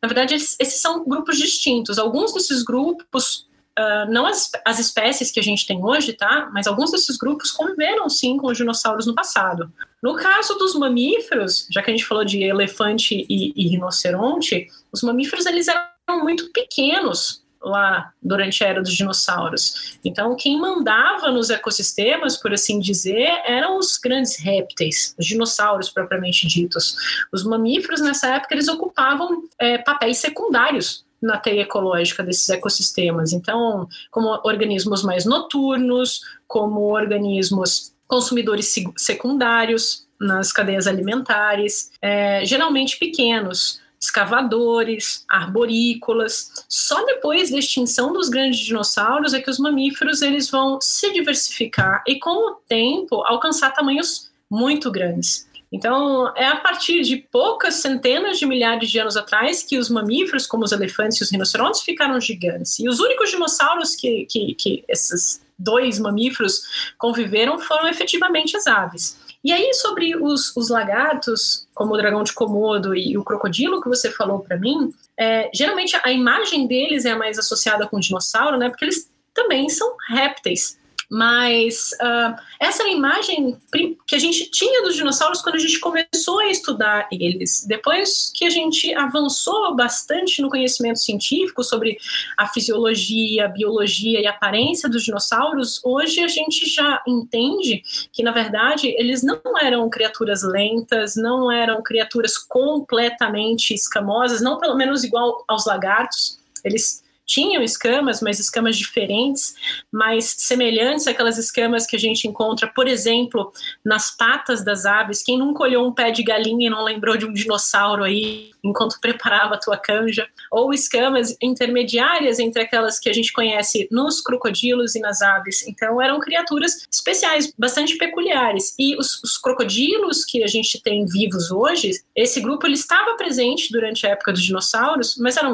Speaker 2: Na verdade, esses são grupos distintos. Alguns desses grupos Uh, não as, as espécies que a gente tem hoje, tá? Mas alguns desses grupos conviveram sim com os dinossauros no passado. No caso dos mamíferos, já que a gente falou de elefante e, e rinoceronte, os mamíferos eles eram muito pequenos lá durante a era dos dinossauros. Então, quem mandava nos ecossistemas, por assim dizer, eram os grandes répteis, os dinossauros propriamente ditos. Os mamíferos nessa época eles ocupavam é, papéis secundários na teia ecológica desses ecossistemas. Então, como organismos mais noturnos, como organismos consumidores secundários nas cadeias alimentares, é, geralmente pequenos, escavadores, arborícolas. Só depois da extinção dos grandes dinossauros é que os mamíferos eles vão se diversificar e com o tempo alcançar tamanhos muito grandes. Então, é a partir de poucas centenas de milhares de anos atrás que os mamíferos, como os elefantes e os rinocerontes, ficaram gigantes. E os únicos dinossauros que, que, que esses dois mamíferos conviveram foram efetivamente as aves. E aí, sobre os, os lagartos, como o dragão de Komodo e o crocodilo que você falou para mim, é, geralmente a imagem deles é mais associada com o dinossauro, né? Porque eles também são répteis. Mas uh, essa era a imagem que a gente tinha dos dinossauros quando a gente começou a estudar eles. Depois que a gente avançou bastante no conhecimento científico sobre a fisiologia, a biologia e a aparência dos dinossauros, hoje a gente já entende que, na verdade, eles não eram criaturas lentas, não eram criaturas completamente escamosas, não pelo menos igual aos lagartos. Eles tinham escamas, mas escamas diferentes, mais semelhantes àquelas escamas que a gente encontra, por exemplo, nas patas das aves. Quem nunca olhou um pé de galinha e não lembrou de um dinossauro aí enquanto *laughs* preparava a tua canja? Ou escamas intermediárias entre aquelas que a gente conhece nos crocodilos e nas aves. Então, eram criaturas especiais, bastante peculiares. E os, os crocodilos que a gente tem vivos hoje, esse grupo ele estava presente durante a época dos dinossauros, mas eram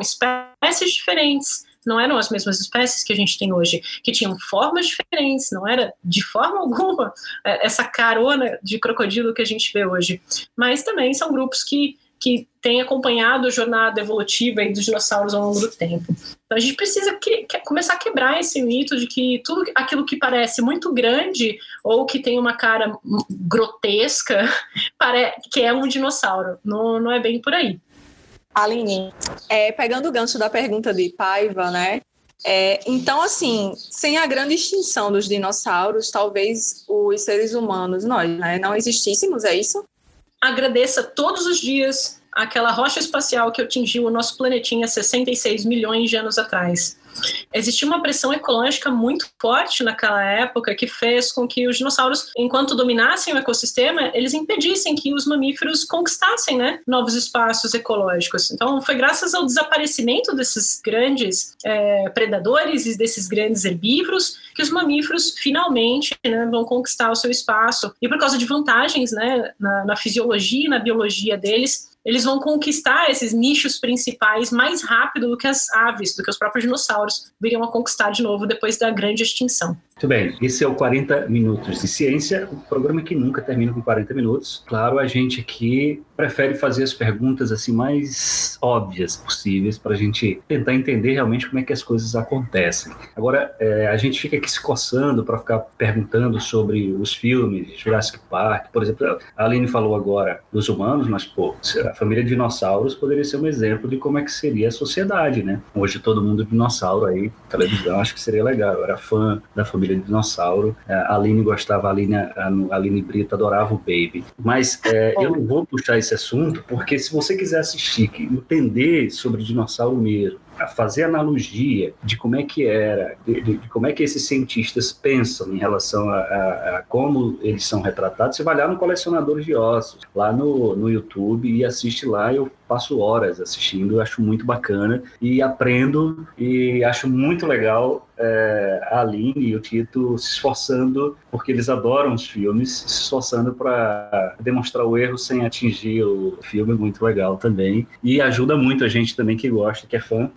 Speaker 2: espécies diferentes não eram as mesmas espécies que a gente tem hoje, que tinham formas diferentes, não era de forma *laughs* alguma é, essa carona de crocodilo que a gente vê hoje. Mas também são grupos que, que têm acompanhado a jornada evolutiva dos dinossauros ao longo do tempo. Então a gente precisa que, que, começar a quebrar esse mito de que tudo aquilo que parece muito grande ou que tem uma cara grotesca *laughs* que é um dinossauro. Não, não é bem por aí.
Speaker 5: Aline, é, pegando o gancho da pergunta de Paiva, né? É, então, assim, sem a grande extinção dos dinossauros, talvez os seres humanos, nós, né, não existíssemos, é isso?
Speaker 2: Agradeça todos os dias aquela rocha espacial que atingiu o nosso planetinha 66 milhões de anos atrás. Existia uma pressão ecológica muito forte naquela época que fez com que os dinossauros, enquanto dominassem o ecossistema, eles impedissem que os mamíferos conquistassem né, novos espaços ecológicos. Então, foi graças ao desaparecimento desses grandes é, predadores e desses grandes herbívoros que os mamíferos finalmente né, vão conquistar o seu espaço. E por causa de vantagens né, na, na fisiologia e na biologia deles, eles vão conquistar esses nichos principais mais rápido do que as aves, do que os próprios dinossauros viriam a conquistar de novo depois da grande extinção.
Speaker 1: Muito bem, esse é o 40 Minutos de Ciência, o programa que nunca termina com 40 minutos. Claro, a gente aqui prefere fazer as perguntas assim mais óbvias possíveis para a gente tentar entender realmente como é que as coisas acontecem. Agora, é, a gente fica aqui se coçando para ficar perguntando sobre os filmes, Jurassic Park, por exemplo, a Aline falou agora dos humanos, mas pô, a família de dinossauros poderia ser um exemplo de como é que seria a sociedade, né? Hoje todo mundo é dinossauro aí, televisão, acho que seria legal. Eu era fã da família de dinossauro. É, a Aline gostava, a Aline, a Aline Brito adorava o Baby. Mas é, eu não vou puxar esse assunto, porque se você quiser assistir, entender sobre dinossauro mesmo, a fazer analogia de como é que era, de, de, de, como é que esses cientistas pensam em relação a, a, a, como eles são retratados, você vai lá no colecionador de ossos, lá no, no YouTube e assiste lá, eu passo horas assistindo, acho muito bacana e aprendo e acho muito legal é, a Aline e o Tito se esforçando, porque eles adoram os filmes, se esforçando para demonstrar o erro sem atingir o filme, muito legal também. E ajuda muito a gente também que gosta, que é fã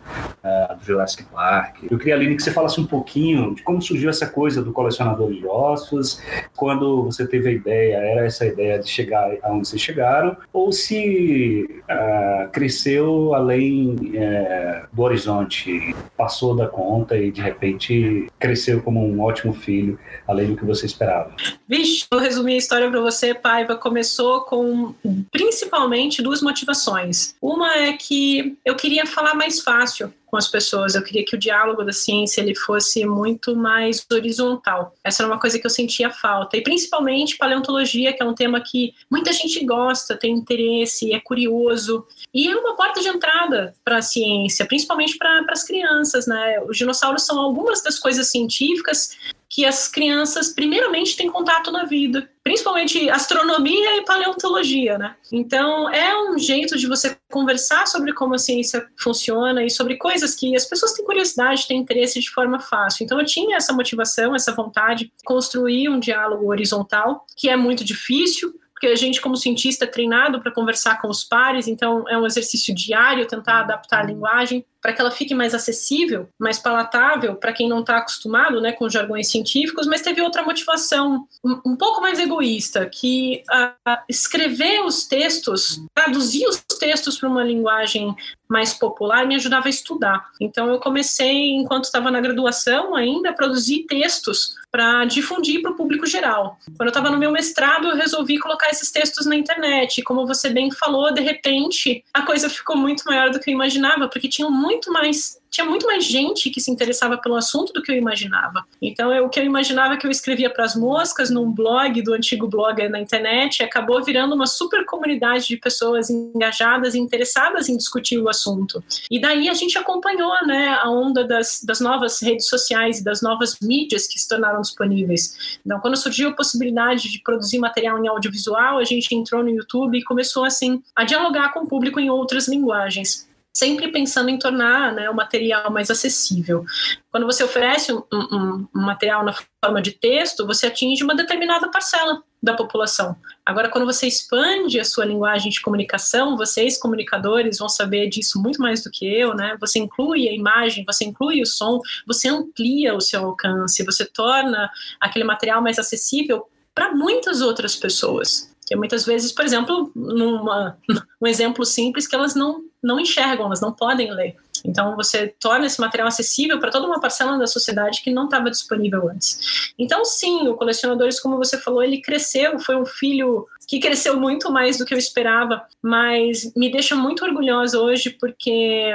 Speaker 1: uh, do Jurassic Park. Eu queria, Aline, que você falasse um pouquinho de como surgiu essa coisa do colecionador de ossos, quando você teve a ideia, era essa ideia de chegar aonde vocês chegaram, ou se uh, cresceu além uh, do horizonte, passou da conta e de repente cresceu como um ótimo filho, além do que você esperava.
Speaker 2: Vixe, eu resumi a história para você, Paiva. Começou com principalmente duas motivações. Uma é que eu queria falar mais fácil com as pessoas. Eu queria que o diálogo da ciência ele fosse muito mais horizontal. Essa era uma coisa que eu sentia falta. E principalmente paleontologia, que é um tema que muita gente gosta, tem interesse, é curioso. E é uma porta de entrada para a ciência, principalmente para as crianças, né? Os dinossauros são algumas das coisas científicas que as crianças, primeiramente, têm contato na vida, principalmente astronomia e paleontologia, né? Então, é um jeito de você conversar sobre como a ciência funciona e sobre coisas que as pessoas têm curiosidade, têm interesse de forma fácil. Então, eu tinha essa motivação, essa vontade de construir um diálogo horizontal, que é muito difícil, porque a gente, como cientista, é treinado para conversar com os pares, então é um exercício diário tentar adaptar a linguagem para que ela fique mais acessível, mais palatável para quem não está acostumado né, com jargões científicos, mas teve outra motivação um, um pouco mais egoísta, que uh, escrever os textos, traduzir os textos para uma linguagem mais popular me ajudava a estudar. Então eu comecei, enquanto estava na graduação ainda, a produzir textos para difundir para o público geral. Quando eu estava no meu mestrado, eu resolvi colocar esses textos na internet. E como você bem falou, de repente a coisa ficou muito maior do que eu imaginava, porque tinham muito muito mais tinha muito mais gente que se interessava pelo assunto do que eu imaginava. Então, eu, o que eu imaginava é que eu escrevia para as moscas num blog do antigo blog na internet acabou virando uma super comunidade de pessoas engajadas e interessadas em discutir o assunto. E daí a gente acompanhou né, a onda das, das novas redes sociais e das novas mídias que se tornaram disponíveis. Então, quando surgiu a possibilidade de produzir material em audiovisual, a gente entrou no YouTube e começou assim a dialogar com o público em outras linguagens sempre pensando em tornar né, o material mais acessível. Quando você oferece um, um, um, material na forma de texto, você atinge uma determinada parcela da população. Agora, quando você expande a sua linguagem de comunicação, vocês, comunicadores, vão saber disso muito mais do que eu, né? Você inclui a imagem, você inclui o som, você amplia o seu alcance, você torna aquele material mais acessível para muitas outras pessoas que muitas vezes, por exemplo, numa, *laughs* um exemplo simples que elas não, não enxergam, elas não podem ler. Então, você torna esse material acessível para toda uma parcela da sociedade que não estava disponível antes. Então, sim, o Colecionadores, como você falou, ele cresceu, foi um filho que cresceu muito mais do que eu esperava, mas me deixa muito orgulhosa hoje porque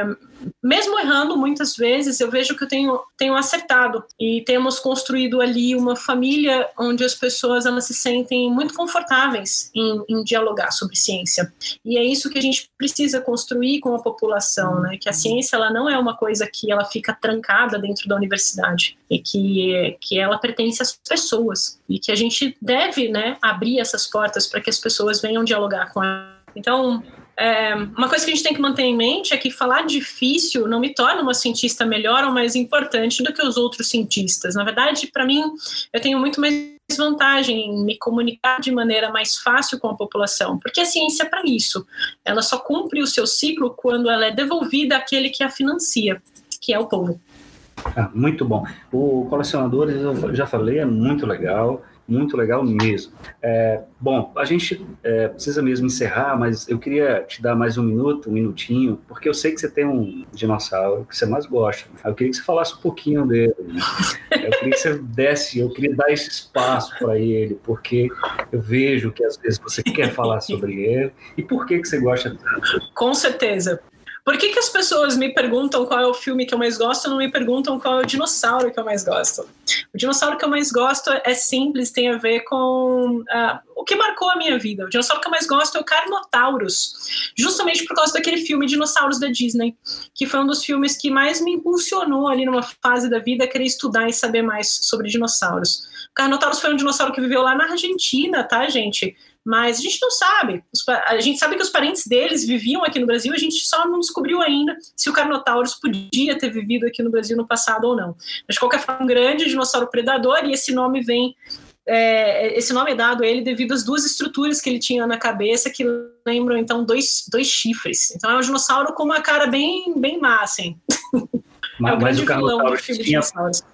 Speaker 2: mesmo errando muitas vezes, eu vejo que eu tenho, tenho acertado e temos construído ali uma família onde as pessoas elas se sentem muito confortáveis em, em dialogar sobre ciência. E é isso que a gente precisa construir com a população, né? Que a ciência ela não é uma coisa que ela fica trancada dentro da universidade e que, que ela pertence às pessoas e que a gente deve, né, abrir essas portas para que as pessoas venham dialogar com ela. Então, é, uma coisa que a gente tem que manter em mente é que falar difícil não me torna uma cientista melhor ou mais importante do que os outros cientistas. Na verdade, para mim, eu tenho muito mais vantagem em me comunicar de maneira mais fácil com a população, porque a ciência é para isso. Ela só cumpre o seu ciclo quando ela é devolvida àquele que a financia, que é o povo.
Speaker 1: Ah, muito bom. O Colecionadores, eu já falei, é muito legal muito legal mesmo. É, bom, a gente é, precisa mesmo encerrar, mas eu queria te dar mais um minuto, um minutinho, porque eu sei que você tem um dinossauro que você mais gosta. Eu queria que você falasse um pouquinho dele. Né? Eu queria que você desse, eu queria dar esse espaço para ele, porque eu vejo que às vezes você quer falar sobre ele. E por que, que você gosta tanto?
Speaker 2: Com certeza. Por que, que as pessoas me perguntam qual é o filme que eu mais gosto e não me perguntam qual é o dinossauro que eu mais gosto? O dinossauro que eu mais gosto é simples, tem a ver com uh, o que marcou a minha vida. O dinossauro que eu mais gosto é o Carnotaurus, justamente por causa daquele filme Dinossauros da Disney, que foi um dos filmes que mais me impulsionou ali numa fase da vida a querer estudar e saber mais sobre dinossauros. O Carnotaurus foi um dinossauro que viveu lá na Argentina, tá, gente? Mas a gente não sabe. A gente sabe que os parentes deles viviam aqui no Brasil, a gente só não descobriu ainda se o Carnotaurus podia ter vivido aqui no Brasil no passado ou não. Mas, de qualquer forma, um grande dinossauro predador, e esse nome vem. É, esse nome é dado a ele devido às duas estruturas que ele tinha na cabeça que lembram então dois, dois chifres. Então é um dinossauro com uma cara bem bem má, assim.
Speaker 1: Mas, *laughs* é o, mas o Carnotaurus tinha,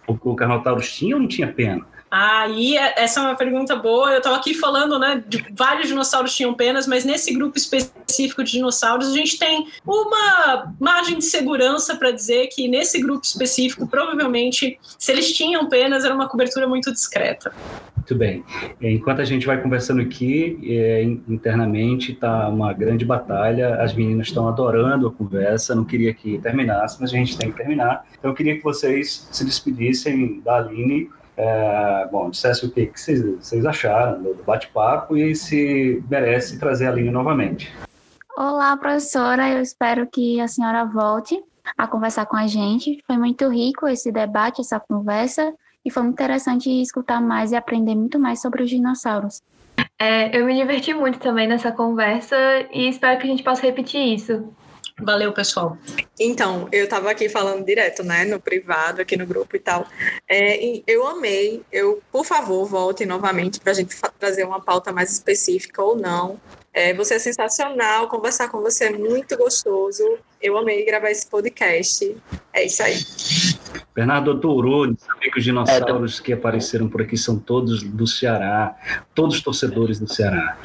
Speaker 1: o, o Carnotaurus tinha ou não tinha pena?
Speaker 2: Aí, é, essa é uma pergunta boa. Eu estava aqui falando, né, de vários dinossauros tinham penas, mas nesse grupo específico de dinossauros, a gente tem uma margem de segurança para dizer que nesse grupo específico, provavelmente, se eles tinham penas, era uma cobertura muito discreta.
Speaker 1: Muito bem. Enquanto a gente vai conversando aqui, é, internamente está uma grande batalha. As meninas estão adorando a conversa. Não queria que terminasse, mas a gente tem que terminar. Então, eu queria que vocês se despedissem da Aline é, bom, dissesse o que, que vocês, vocês acharam do bate-papo e se merece trazer a linha novamente.
Speaker 3: Olá, professora, eu espero que a senhora volte a conversar com a gente. Foi muito rico esse debate, essa conversa, e foi muito interessante escutar mais e aprender muito mais sobre os dinossauros.
Speaker 6: É, eu me diverti muito também nessa conversa e espero que a gente possa repetir isso.
Speaker 2: Valeu, pessoal.
Speaker 5: Então, eu estava aqui falando direto, né, no privado, aqui no grupo e tal. É, eu amei. Eu, por favor, volte novamente para a gente trazer uma pauta mais específica ou não. É, você é sensacional, conversar com você é muito gostoso. Eu amei gravar esse podcast. É isso aí.
Speaker 1: Bernardo de saber que os dinossauros é, que apareceram por aqui são todos do Ceará, todos torcedores do Ceará.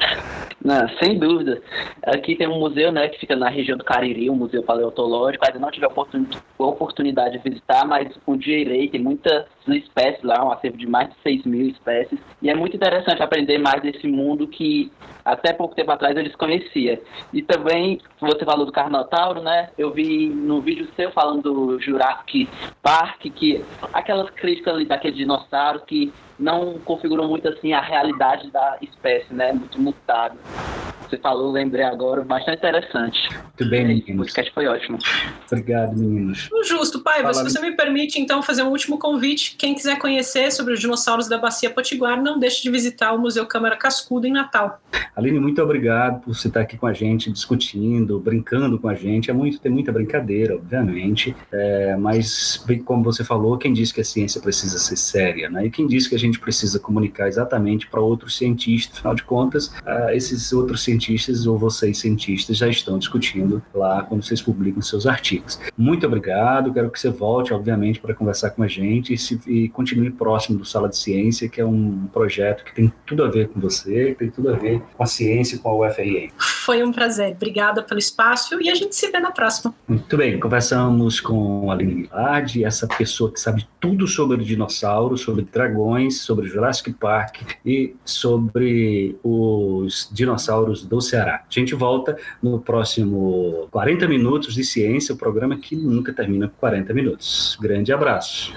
Speaker 4: Não, sem dúvida. Aqui tem um museu, né, que fica na região do Cariri, um museu paleontológico. Ainda não tive a oportunidade de visitar, mas um dia irei. Tem muitas espécies lá, um acervo de mais de 6 mil espécies. E é muito interessante aprender mais desse mundo que até pouco tempo atrás eu desconhecia. E também, você falou do Carnotauro, né? Eu vi no vídeo seu falando do Jurassic Park, que aquelas críticas ali daqueles dinossauros que não configuram muito assim a realidade da espécie, né? Muito mutável. Você falou, lembrei agora, bastante interessante.
Speaker 1: Muito bem, meninos. O
Speaker 4: podcast foi ótimo.
Speaker 1: Obrigado, meninos.
Speaker 2: Justo, Paiva, Fala... se você me permite, então, fazer um último convite. Quem quiser conhecer sobre os dinossauros da Bacia Potiguar, não deixe de visitar o Museu Câmara Cascudo em Natal.
Speaker 1: Aline, muito obrigado por você estar aqui com a gente, discutindo, brincando com a gente. É muito, tem muita brincadeira, obviamente, é, mas, como você falou, quem disse que a ciência precisa ser séria, né? E quem disse que a gente precisa comunicar exatamente para outros cientistas, afinal de contas, uh, esses outros cientistas ou vocês cientistas já estão discutindo lá quando vocês publicam seus artigos. Muito obrigado, quero que você volte, obviamente, para conversar com a gente e, se, e continue próximo do Sala de Ciência, que é um projeto que tem tudo a ver com você, tem tudo a ver com a ciência e com a UFRN.
Speaker 2: Foi um prazer, obrigada pelo espaço e a gente se vê na próxima.
Speaker 1: Muito bem, conversamos com a Aline Guilherme, essa pessoa que sabe tudo sobre dinossauros, sobre dragões, sobre Jurassic Park e sobre os dinossauros do Ceará. A gente volta no próximo 40 minutos de ciência, o programa que nunca termina com 40 minutos. Grande abraço.